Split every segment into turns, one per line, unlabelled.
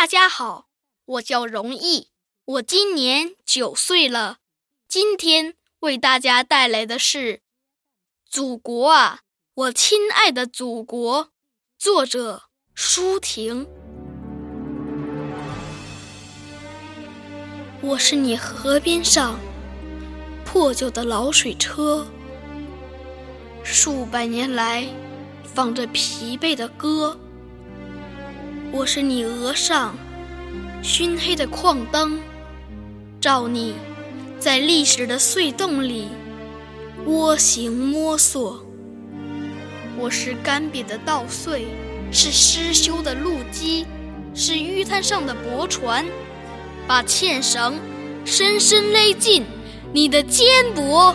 大家好，我叫容易，我今年九岁了。今天为大家带来的是《祖国啊，我亲爱的祖国》，作者舒婷。我是你河边上破旧的老水车，数百年来放着疲惫的歌。我是你额上熏黑的矿灯，照你在历史的隧洞里蜗行摸索。我是干瘪的稻穗，是失修的路基，是淤滩上的驳船，把纤绳深深勒进你的肩膊，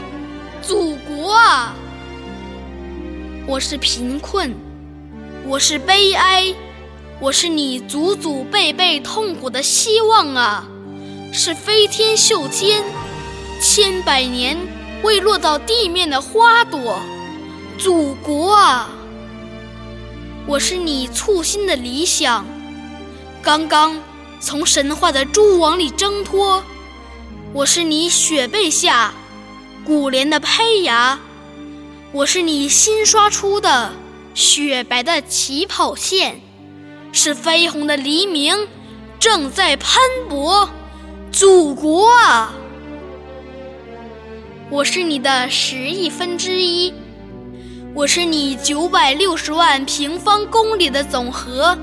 祖国啊！我是贫困，我是悲哀。我是你祖祖辈辈痛苦的希望啊，是飞天袖间千百年未落到地面的花朵，祖国啊！我是你簇新的理想，刚刚从神话的蛛网里挣脱。我是你雪被下古莲的胚芽，我是你新刷出的雪白的起跑线。是绯红的黎明，正在喷薄，祖国啊！我是你的十亿分之一，我是你九百六十万平方公里的总和。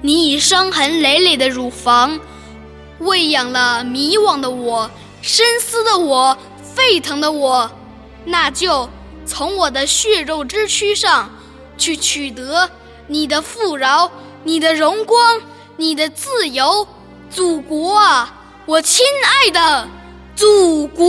你以伤痕累累的乳房，喂养了迷惘的我、深思的我、沸腾的我。那就从我的血肉之躯上去取得。你的富饶，你的荣光，你的自由，祖国啊，我亲爱的祖国。